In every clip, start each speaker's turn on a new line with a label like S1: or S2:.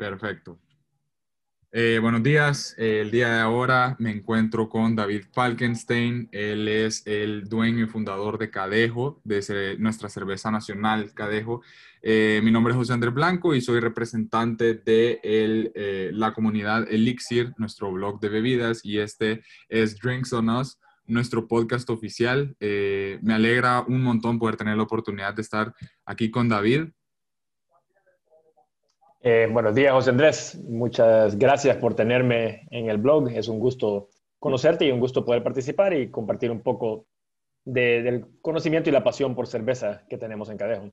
S1: Perfecto. Eh, buenos días. Eh, el día de ahora me encuentro con David Falkenstein. Él es el dueño y fundador de Cadejo, de nuestra cerveza nacional Cadejo. Eh, mi nombre es José Andrés Blanco y soy representante de la comunidad Elixir, nuestro blog de bebidas, y este es Drinks on Us, nuestro podcast oficial. me alegra un montón poder tener la oportunidad de estar aquí con David.
S2: Eh, buenos días, José Andrés. Muchas gracias por tenerme en el blog. Es un gusto conocerte y un gusto poder participar y compartir un poco del conocimiento y la pasión por cerveza que tenemos en Cadejo.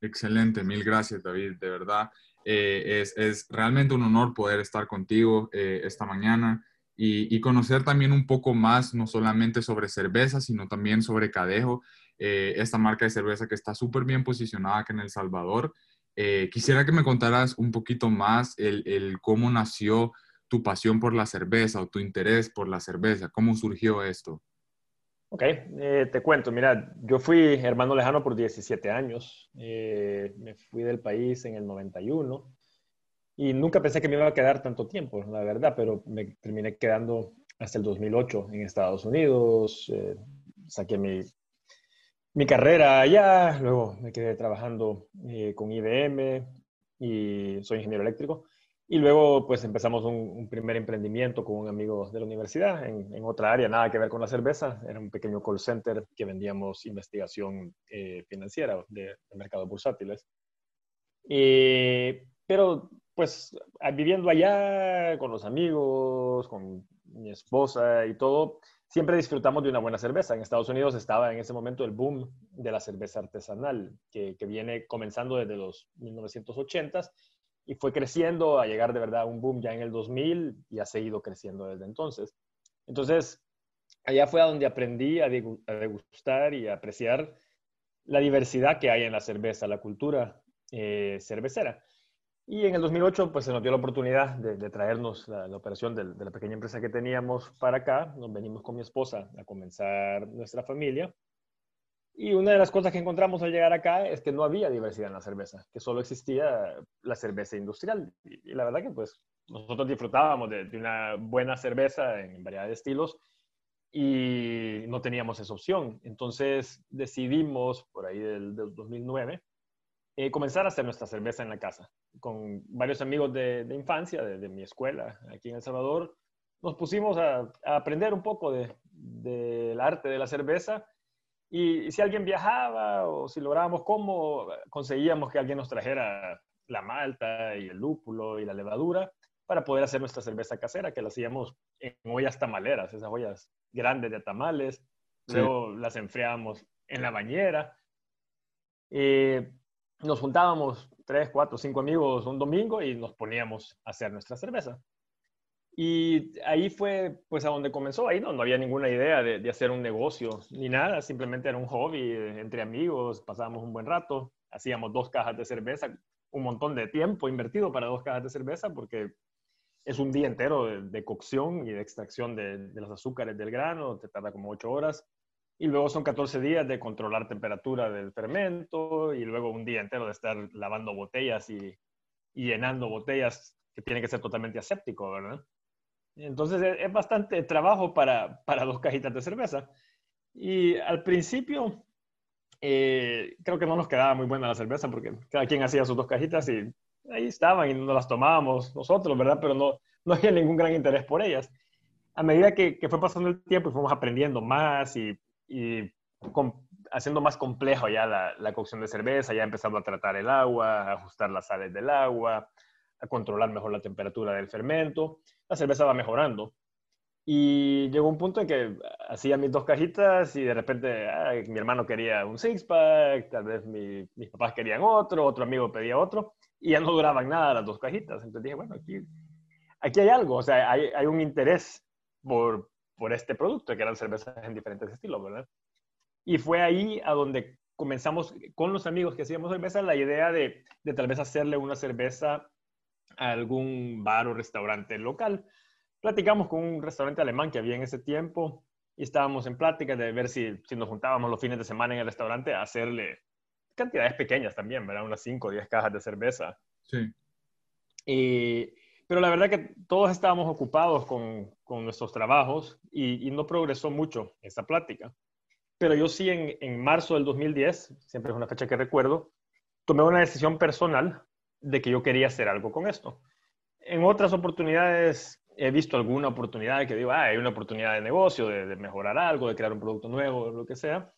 S1: Excelente, mil gracias, David. De verdad, eh, es, realmente un honor poder estar contigo eh, esta mañana y, conocer también un poco más, no solamente sobre cerveza, sino también sobre Cadejo, esta marca de cerveza que está súper bien posicionada aquí en El Salvador. Eh, quisiera que me contaras un poquito más el, cómo nació tu pasión por la cerveza o tu interés por la cerveza. ¿Cómo surgió esto?
S2: Ok, eh, te cuento. Mira, yo fui hermano lejano por 17 años. Eh, me fui del país en el 91 y nunca pensé que me iba a quedar tanto tiempo, la verdad, pero me terminé quedando hasta el 2008 en Estados Unidos. saqué mi mi carrera allá, luego me quedé trabajando eh, con IBM y soy ingeniero eléctrico. Y luego pues empezamos un, primer emprendimiento con un amigo de la universidad en, en, otra área, nada que ver con la cerveza. Era un pequeño call center que vendíamos investigación eh, financiera de, de, mercados bursátiles. pero pues viviendo allá con los amigos, con mi esposa y todo, siempre disfrutamos de una buena cerveza. En Estados Unidos estaba en ese momento el boom de la cerveza artesanal, que, viene comenzando desde los 1980s y fue creciendo a llegar de verdad a un boom ya en el 2000 y ha seguido creciendo desde entonces. Entonces, allá fue a donde aprendí a degustar y a apreciar la diversidad que hay en la cerveza, la cultura eh, cervecera. Y en el 2008, pues se nos dio la oportunidad de, traernos la, operación de, la pequeña empresa que teníamos para acá. Nos venimos con mi esposa a comenzar nuestra familia. Y una de las cosas que encontramos al llegar acá es que no había diversidad en la cerveza, que solo existía la cerveza industrial. Y, la verdad que pues nosotros disfrutábamos de, una buena cerveza en variedad de estilos y no teníamos esa opción. Entonces decidimos, por ahí del, del 2009, eh, comenzar a hacer nuestra cerveza en la casa. Con varios amigos de, infancia, de, mi escuela aquí en El Salvador, nos pusimos a, aprender un poco del arte de la cerveza. Y, si alguien viajaba o si lográbamos cómo, conseguíamos que alguien nos trajera la malta y el lúpulo y la levadura para poder hacer nuestra cerveza casera, que la hacíamos en ollas tamaleras, esas ollas grandes de tamales. Luego las enfriábamos en la bañera. Eh, nos juntábamos tres, cuatro, cinco amigos un domingo y nos poníamos a hacer nuestra cerveza. Y ahí fue pues a donde comenzó. Ahí no, no había ninguna idea de, de, hacer un negocio ni nada, simplemente era un hobby eh, entre amigos, pasábamos un buen rato, hacíamos dos cajas de cerveza, un montón de tiempo invertido para dos cajas de cerveza porque es un día entero de, cocción y de extracción de, de, los azúcares del grano, te tarda como ocho horas. Y luego son 14 días de controlar temperatura del fermento y luego un día entero de estar lavando botellas y, llenando botellas que tienen que ser totalmente aséptico, ¿verdad? Entonces es, bastante trabajo para, para, dos cajitas de cerveza. Y al principio eh, creo que no nos quedaba muy buena la cerveza porque cada quien hacía sus dos cajitas y ahí estaban y nos las tomábamos nosotros, ¿verdad? Pero no, no había ningún gran interés por ellas. A medida que, que fue pasando el tiempo y fuimos aprendiendo más y y haciendo más complejo ya la, la, cocción de cerveza, ya empezando a tratar el agua, a ajustar las sales del agua, a controlar mejor la temperatura del fermento, la cerveza va mejorando. Y llegó un punto en que hacía mis dos cajitas y de repente mi hermano quería un six-pack, tal vez mi, mis papás querían otro, otro amigo pedía otro, y ya no duraban nada las dos cajitas. Entonces dije, bueno, aquí, aquí hay algo, o sea, hay, hay un interés por, por este producto, que eran cervezas en diferentes estilos, ¿verdad? Y fue ahí a donde comenzamos con los amigos que hacíamos cerveza la idea de, de tal vez hacerle una cerveza a algún bar o restaurante local. Platicamos con un restaurante alemán que había en ese tiempo y estábamos en plática de ver si, si nos juntábamos los fines de semana en el restaurante a hacerle cantidades pequeñas también, ¿verdad? Unas 5 o 10 cajas de cerveza. Sí. Pero la verdad que todos estábamos ocupados con, con nuestros trabajos y, y, no progresó mucho esta plática. Pero yo sí en, en marzo del 2010, siempre es una fecha que recuerdo, tomé una decisión personal de que yo quería hacer algo con esto. En otras oportunidades he visto alguna oportunidad que digo, ah, hay una oportunidad de negocio, de, mejorar algo, de crear un producto nuevo, lo que sea.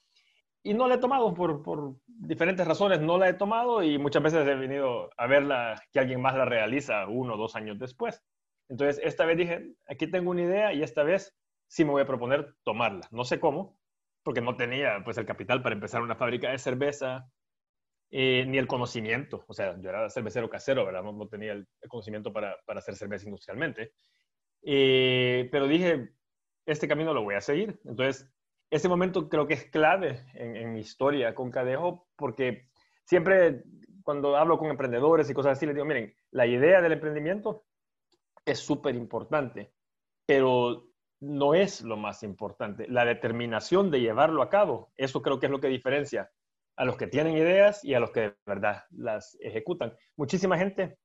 S2: Y no la he tomado por, por, diferentes razones, no la he tomado y muchas veces he venido a verla, que alguien más la realiza uno o dos años después. Entonces, esta vez dije, aquí tengo una idea y esta vez sí me voy a proponer tomarla. No sé cómo, porque no tenía pues el capital para empezar una fábrica de cerveza, eh, ni el conocimiento. O sea, yo era cervecero casero, ¿verdad? No, tenía el, conocimiento para, para, hacer cerveza industrialmente. Eh, pero dije, este camino lo voy a seguir. Entonces, ese momento creo que es clave en, mi historia con Cadejo, porque siempre cuando hablo con emprendedores y cosas así, les digo, miren, la idea del emprendimiento es súper importante, pero no es lo más importante. La determinación de llevarlo a cabo, eso creo que es lo que diferencia a los que tienen ideas y a los que de verdad las ejecutan. Muchísima gente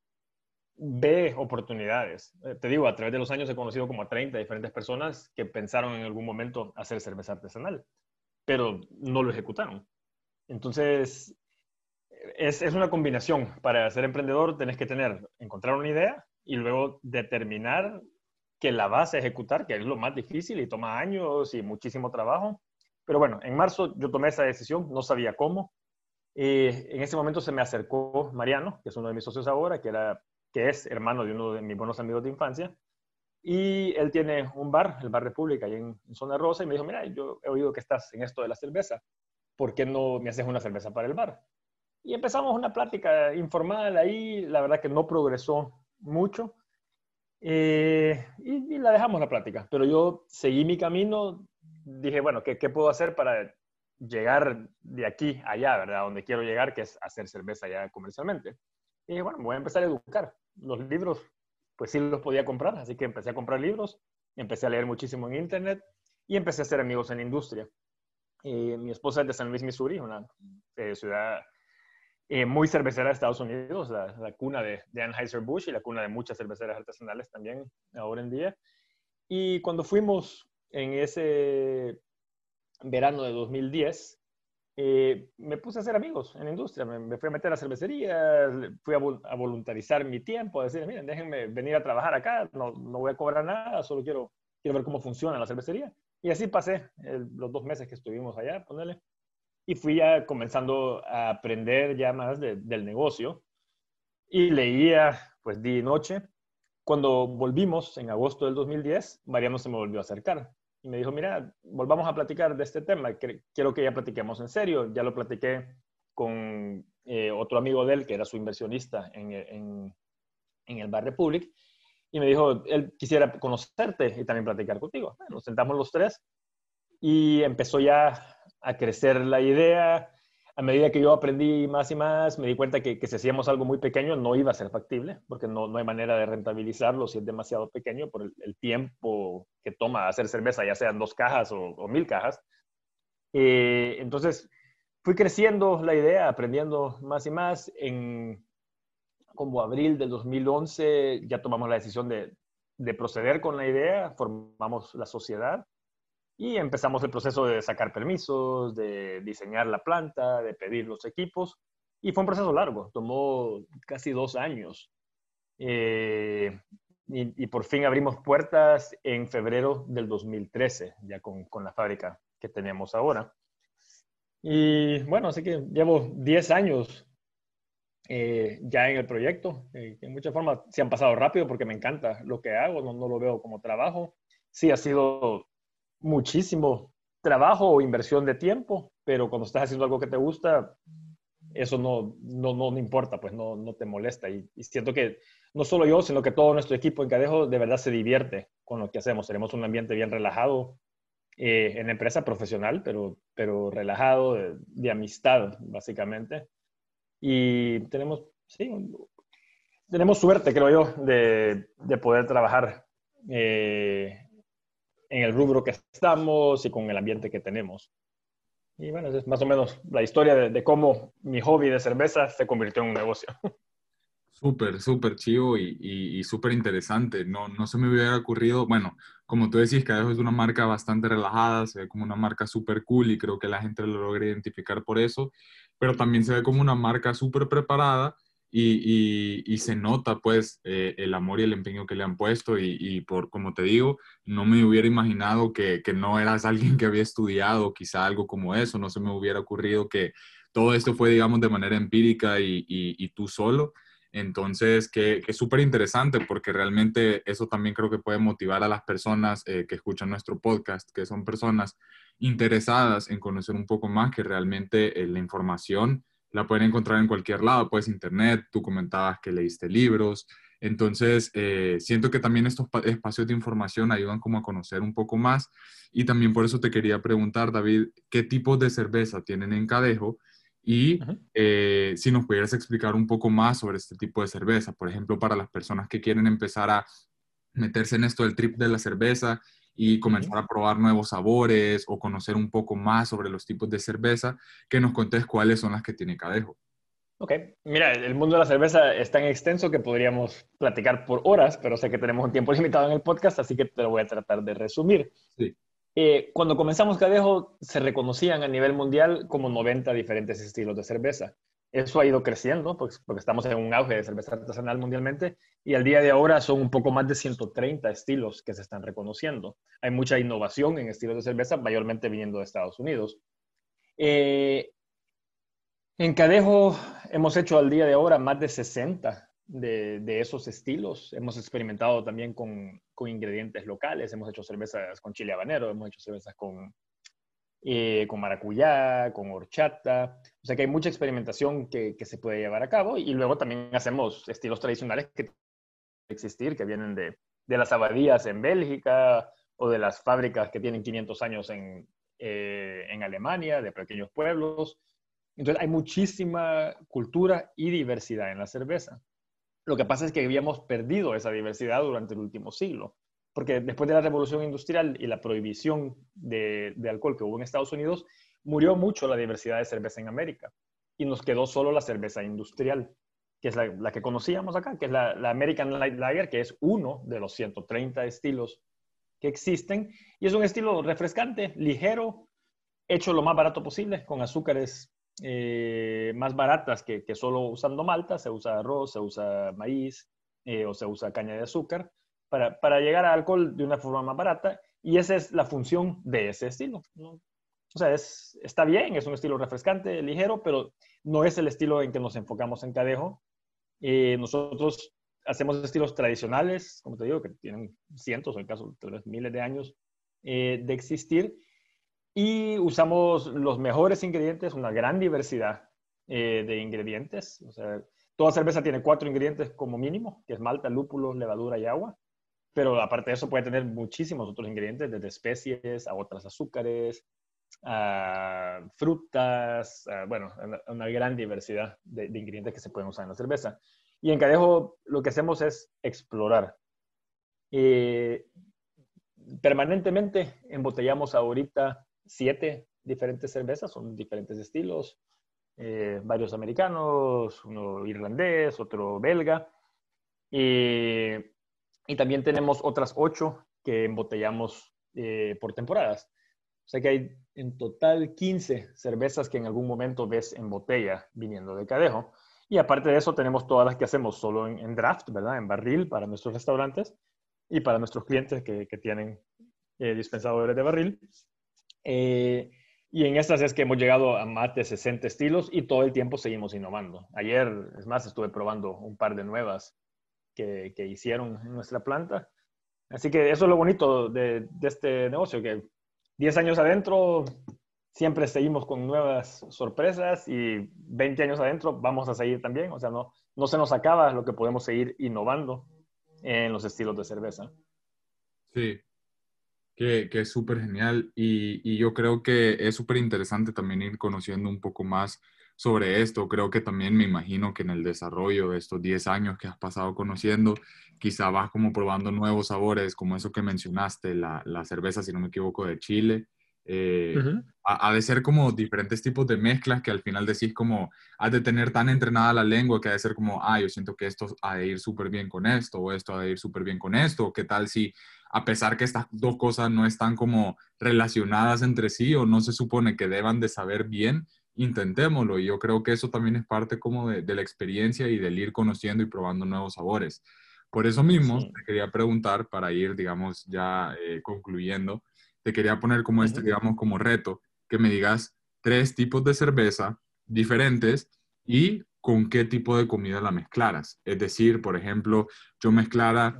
S2: ve oportunidades. Eh, te digo, a través de los años he conocido como a 30 diferentes personas que pensaron en algún momento hacer cerveza artesanal, pero no lo ejecutaron. Entonces, es, es una combinación. Para ser emprendedor tenés que tener, encontrar una idea y luego determinar que la vas a ejecutar, que es lo más difícil y toma años y muchísimo trabajo. Pero bueno, en marzo yo tomé esa decisión, no sabía cómo. Eh, en ese momento se me acercó Mariano, que es uno de mis socios ahora, que, era, que es hermano de uno de mis buenos amigos de infancia. Y él tiene un bar, el Bar República, ahí en, Zona Rosa, y me dijo, mira, yo he oído que estás en esto de la cerveza, ¿por qué no me haces una cerveza para el bar? Y empezamos una plática informal ahí, la verdad que no progresó mucho, eh, y, la dejamos la plática, pero yo seguí mi camino dije, bueno, ¿qué, ¿qué, puedo hacer para llegar de aquí allá, ¿verdad? Donde quiero llegar, que es hacer cerveza ya comercialmente. Y dije, bueno, voy a empezar a educar. Los libros, pues sí los podía comprar, así que empecé a comprar libros, empecé a leer muchísimo en Internet y empecé a hacer amigos en la industria. Y mi esposa es de San Luis, Missouri, una eh, ciudad eh, muy cervecera de Estados Unidos, la, la cuna de, de Anheuser-Busch y la cuna de muchas cerveceras artesanales también ahora en día. Y cuando fuimos en ese verano de 2010, eh, me puse a hacer amigos en la industria. Me, fui a meter a cervecería, fui a, voluntarizar mi tiempo, a decir, miren, déjenme venir a trabajar acá, no, no, voy a cobrar nada, solo quiero, quiero ver cómo funciona la cervecería. Y así pasé los dos meses que estuvimos allá, ponerle. Y fui ya comenzando a aprender ya más del negocio. Y leía, pues, día y noche. Cuando volvimos en agosto del 2010, Mariano se me volvió a acercar y me dijo, mira, volvamos a platicar de este tema, quiero que ya platiquemos en serio. Ya lo platiqué con eh, otro amigo de él, que era su inversionista en, en, en, el Bar Republic, y me dijo, él quisiera conocerte y también platicar contigo. nos sentamos los tres y empezó ya a crecer la idea, a medida que yo aprendí más y más, me di cuenta que, que, si hacíamos algo muy pequeño no iba a ser factible, porque no, no hay manera de rentabilizarlo si es demasiado pequeño por el, tiempo que toma hacer cerveza, ya sean dos cajas o, mil cajas. Eh, entonces, fui creciendo la idea, aprendiendo más y más. En como abril del 2011 ya tomamos la decisión de, de proceder con la idea, formamos la sociedad y empezamos el proceso de sacar permisos, de diseñar la planta, de pedir los equipos. Y fue un proceso largo, tomó casi dos años. Eh, y, por fin abrimos puertas en febrero del 2013, ya con, con la fábrica que tenemos ahora. Y bueno, así que llevo 10 años eh, ya en el proyecto. Eh, en muchas formas se han pasado rápido porque me encanta lo que hago, no, no, lo veo como trabajo. Sí, ha sido muchísimo trabajo o inversión de tiempo, pero cuando estás haciendo algo que te gusta, eso no, no, no, importa, pues no, no te molesta. Y, siento que no solo yo, sino que todo nuestro equipo en Cadejo de verdad se divierte con lo que hacemos. Tenemos un ambiente bien relajado eh, en la empresa profesional, pero, pero relajado, de, amistad, básicamente. Y tenemos, sí, tenemos suerte, creo yo, de, de poder trabajar eh, en el rubro que estamos y con el ambiente que tenemos. Y bueno, es más o menos la historia de, cómo mi hobby de cerveza se convirtió en un negocio.
S1: Súper, súper chivo y, y, súper interesante. No, no se me hubiera ocurrido, bueno, como tú decís, Cadejo es una marca bastante relajada, se ve como una marca súper cool y creo que la gente lo logra identificar por eso, pero también se ve como una marca súper preparada y, y, se nota pues eh, el amor y el empeño que le han puesto y, por, como te digo, no me hubiera imaginado que, que no eras alguien que había estudiado quizá algo como eso, no se me hubiera ocurrido que todo esto fue, digamos, de manera empírica y, tú solo. Entonces, que, es súper interesante porque realmente eso también creo que puede motivar a las personas eh, que escuchan nuestro podcast, que son personas interesadas en conocer un poco más, que realmente eh, la información la pueden encontrar en cualquier lado, pues internet, tú comentabas que leíste libros, entonces eh, siento que también estos espacios de información ayudan como a conocer un poco más. Y también por eso te quería preguntar, David, ¿qué tipos de cerveza tienen en Cadejo? Y eh, si nos pudieras explicar un poco más sobre este tipo de cerveza, por ejemplo, para las personas que quieren empezar a meterse en esto del trip de la cerveza y comenzar a probar nuevos sabores o conocer un poco más sobre los tipos de cerveza, que nos contes cuáles son las que tiene Cadejo.
S2: Ok, mira, el mundo de la cerveza es tan extenso que podríamos platicar por horas, pero sé que tenemos un tiempo limitado en el podcast, así que te lo voy a tratar de resumir. Sí. Eh, cuando comenzamos Cadejo, se reconocían a nivel mundial como 90 diferentes estilos de cerveza. Eso ha ido creciendo pues, porque estamos en un auge de cerveza artesanal mundialmente y al día de ahora son un poco más de 130 estilos que se están reconociendo. Hay mucha innovación en estilos de cerveza, mayormente viniendo de Estados Unidos. Eh, en Cadejo hemos hecho al día de ahora más de 60 de, esos estilos. Hemos experimentado también con, ingredientes locales. Hemos hecho cervezas con chile habanero, hemos hecho cervezas con, eh, con maracuyá, con horchata. O sea que hay mucha experimentación que, se puede llevar a cabo. Y luego también hacemos estilos tradicionales que existir, que vienen de, las abadías en Bélgica o de las fábricas que tienen 500 años en, eh, en Alemania, de pequeños pueblos. Entonces hay muchísima cultura y diversidad en la cerveza. Lo que pasa es que habíamos perdido esa diversidad durante el último siglo, porque después de la revolución industrial y la prohibición de, alcohol que hubo en Estados Unidos, murió mucho la diversidad de cerveza en América y nos quedó solo la cerveza industrial, que es la, que conocíamos acá, que es la, American Light Lager, que es uno de los 130 estilos que existen y es un estilo refrescante, ligero, hecho lo más barato posible, con azúcares eh, más baratas que, solo usando malta, se usa arroz, se usa maíz eh, o se usa caña de azúcar, para, para, llegar al alcohol de una forma más barata y esa es la función de ese estilo. O sea, es, está bien, es un estilo refrescante, ligero, pero no es el estilo en que nos enfocamos en Cadejo. Eh, nosotros hacemos estilos tradicionales, como te digo, que tienen cientos, en el caso, de miles de años de existir, y usamos los mejores ingredientes, una gran diversidad eh, de ingredientes. O sea, toda cerveza tiene cuatro ingredientes como mínimo, que es malta, lúpulo, levadura y agua. Pero aparte de eso puede tener muchísimos otros ingredientes, desde especies a otras azúcares, frutas, bueno, una, gran diversidad de, ingredientes que se pueden usar en la cerveza. Y en Cadejo lo que hacemos es explorar. Eh, permanentemente embotellamos ahorita siete diferentes cervezas, son diferentes estilos, eh, varios americanos, uno irlandés, otro belga, y, y también tenemos otras ocho que embotellamos eh, por temporadas. Sea que hay en total 15 cervezas que en algún momento ves en botella viniendo de Cadejo. Y aparte de eso, tenemos todas las que hacemos solo en, draft, ¿verdad? En barril para nuestros restaurantes y para nuestros clientes que, que tienen eh, dispensadores de barril. Eh, y en estas es que hemos llegado a más de 60 estilos y todo el tiempo seguimos innovando. Ayer, es más, estuve probando un par de nuevas que, que hicieron en nuestra planta. Así que eso es lo bonito de, de, este negocio, que 10 años adentro siempre seguimos con nuevas sorpresas y 20 años adentro vamos a seguir también. O sea, no, no se nos acaba lo que podemos seguir innovando en los estilos de cerveza.
S1: Sí, que, es súper genial y, y, yo creo que es súper interesante también ir conociendo un poco más sobre esto. Creo que también me imagino que en el desarrollo de estos 10 años que has pasado conociendo, quizá vas como probando nuevos sabores, como eso que mencionaste, la, la cerveza, si no me equivoco, de Chile, Eh, ha, de ser como diferentes tipos de mezclas que al final decís como, has de tener tan entrenada la lengua que ha de ser como, ah, yo siento que esto ha de ir súper bien con esto, o esto ha de ir súper bien con esto, o qué tal si, a pesar que estas dos cosas no están como relacionadas entre sí o no se supone que deban de saber bien, intentémoslo. Y yo creo que eso también es parte como de, la experiencia y del ir conociendo y probando nuevos sabores. Por eso mismo, te quería preguntar, para ir, digamos, ya eh, concluyendo, te quería poner como este, digamos, como reto, que me digas tres tipos de cerveza diferentes y con qué tipo de comida la mezclaras. Es decir, por ejemplo, yo mezclara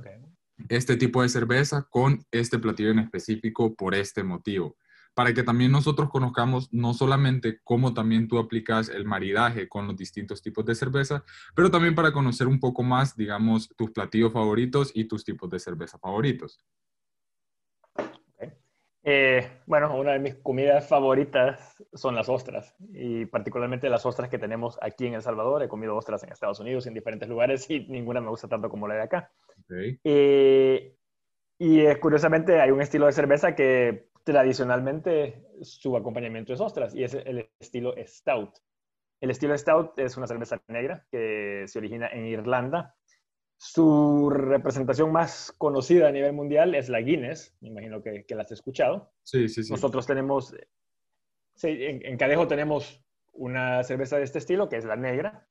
S1: este tipo de cerveza con este platillo en específico por este motivo. Para que también nosotros conozcamos no solamente cómo también tú aplicas el maridaje con los distintos tipos de cerveza, pero también para conocer un poco más, digamos, tus platillos favoritos y tus tipos de cerveza favoritos.
S2: Eh, bueno, una de mis comidas favoritas son las ostras y particularmente las ostras que tenemos aquí en El Salvador. He comido ostras en Estados Unidos, en diferentes lugares y ninguna me gusta tanto como la de acá. Eh, y eh, curiosamente hay un estilo de cerveza que tradicionalmente su acompañamiento es ostras y es el estilo Stout. El estilo Stout es una cerveza negra que se origina en Irlanda su representación más conocida a nivel mundial es la Guinness, me imagino que, que la has escuchado.
S1: Sí, sí, sí.
S2: Nosotros tenemos, en, Cadejo tenemos una cerveza de este estilo, que es la negra.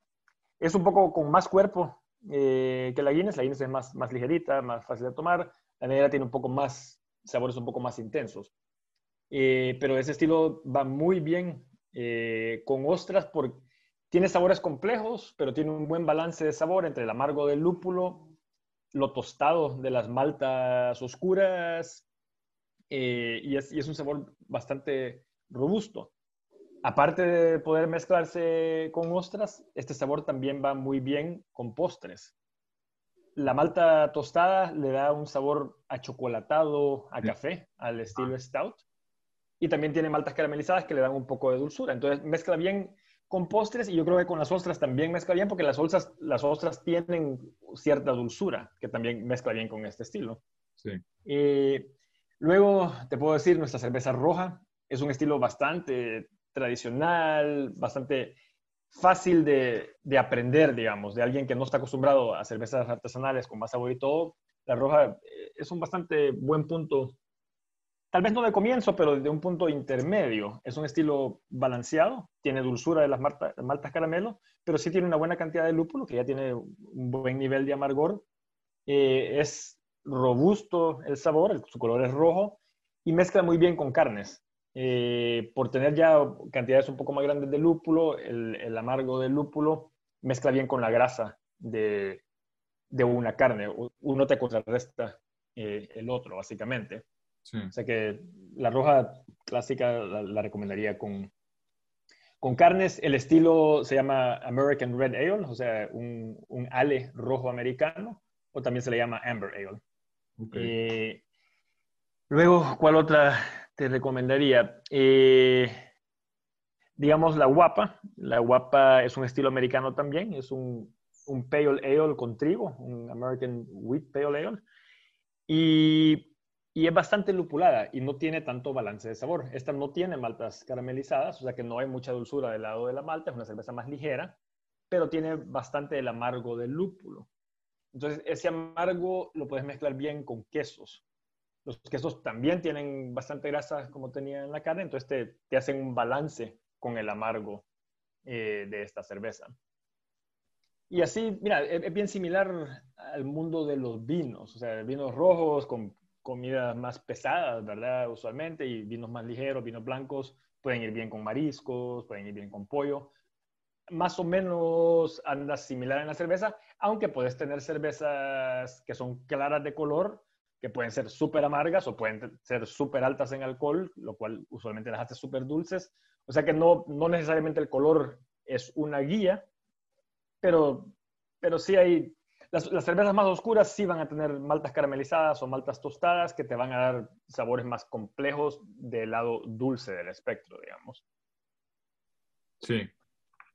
S2: Es un poco con más cuerpo eh, que la Guinness. La Guinness es más, más ligerita, más fácil de tomar. La negra tiene un poco más, sabores un poco más intensos. Eh, pero ese estilo va muy bien eh, con ostras porque tiene sabores complejos, pero tiene un buen balance de sabor entre el amargo del lúpulo, lo tostado de las maltas oscuras, eh, y, es, un sabor bastante robusto. Aparte de poder mezclarse con ostras, este sabor también va muy bien con postres. La malta tostada le da un sabor achocolatado, a café, al estilo stout. Y también tiene maltas caramelizadas que le dan un poco de dulzura. Entonces mezcla bien con postres y yo creo que con las ostras también mezcla bien porque las, ostras, las ostras tienen cierta dulzura que también mezcla bien con este estilo.
S1: Sí.
S2: luego te puedo decir, nuestra cerveza roja es un estilo bastante tradicional, bastante fácil de, de, aprender, digamos, de alguien que no está acostumbrado a cervezas artesanales con más sabor y todo. La roja eh, es un bastante buen punto tal vez no de comienzo, pero de un punto intermedio. Es un estilo balanceado, tiene dulzura de las maltas caramelo, pero sí tiene una buena cantidad de lúpulo, que ya tiene un buen nivel de amargor. Eh, es robusto el sabor, su color es rojo y mezcla muy bien con carnes. Eh, por tener ya cantidades un poco más grandes de lúpulo, el, amargo del lúpulo mezcla bien con la grasa de, una carne. Uno te contrarresta eh, el otro, básicamente. O sea que la roja clásica la, recomendaría con, con carnes. El estilo se llama American Red Ale, o sea, un, un ale rojo americano, o también se le llama Amber Ale. Eh, luego, ¿cuál otra te recomendaría? Eh, digamos la guapa. La guapa es un estilo americano también, es un, un pale ale con trigo, un American Wheat Pale Ale. Y y es bastante lupulada y no tiene tanto balance de sabor. Esta no tiene maltas caramelizadas, o sea que no hay mucha dulzura del lado de la malta, es una cerveza más ligera, pero tiene bastante el amargo del lúpulo. Entonces, ese amargo lo puedes mezclar bien con quesos. Los quesos también tienen bastante grasa como tenía en la carne, entonces te, te hacen un balance con el amargo eh, de esta cerveza. Y así, mira, es, es, bien similar al mundo de los vinos, o sea, vinos rojos con comidas más pesadas, ¿verdad? Usualmente, y vinos más ligeros, vinos blancos, pueden ir bien con mariscos, pueden ir bien con pollo. Más o menos anda similar en la cerveza, aunque puedes tener cervezas que son claras de color, que pueden ser súper amargas o pueden ser súper altas en alcohol, lo cual usualmente las hace súper dulces. O sea que no, no necesariamente el color es una guía, pero, pero sí hay las, cervezas más oscuras sí van a tener maltas caramelizadas o maltas tostadas que te van a dar sabores más complejos del lado dulce del espectro, digamos.
S1: Sí.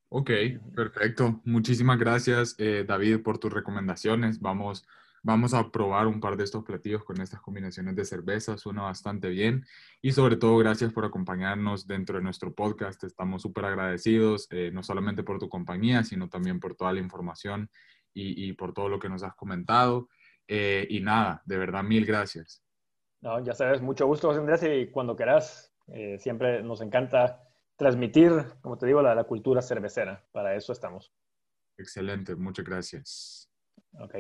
S1: Ok, perfecto. Muchísimas gracias, eh, David, por tus recomendaciones. Vamos Vamos a probar un par de estos platillos con estas combinaciones de cerveza, suena bastante bien. Y sobre todo, gracias por acompañarnos dentro de nuestro podcast. Estamos súper agradecidos, eh, no solamente por tu compañía, sino también por toda la información y, por todo lo que nos has comentado. Eh, y nada, de verdad, mil gracias.
S2: No, ya sabes, mucho gusto, José Andrés, y cuando quieras, eh, siempre nos encanta transmitir, como te digo, la, la cultura cervecera. Para eso estamos.
S1: Excelente, muchas gracias.
S2: Ok.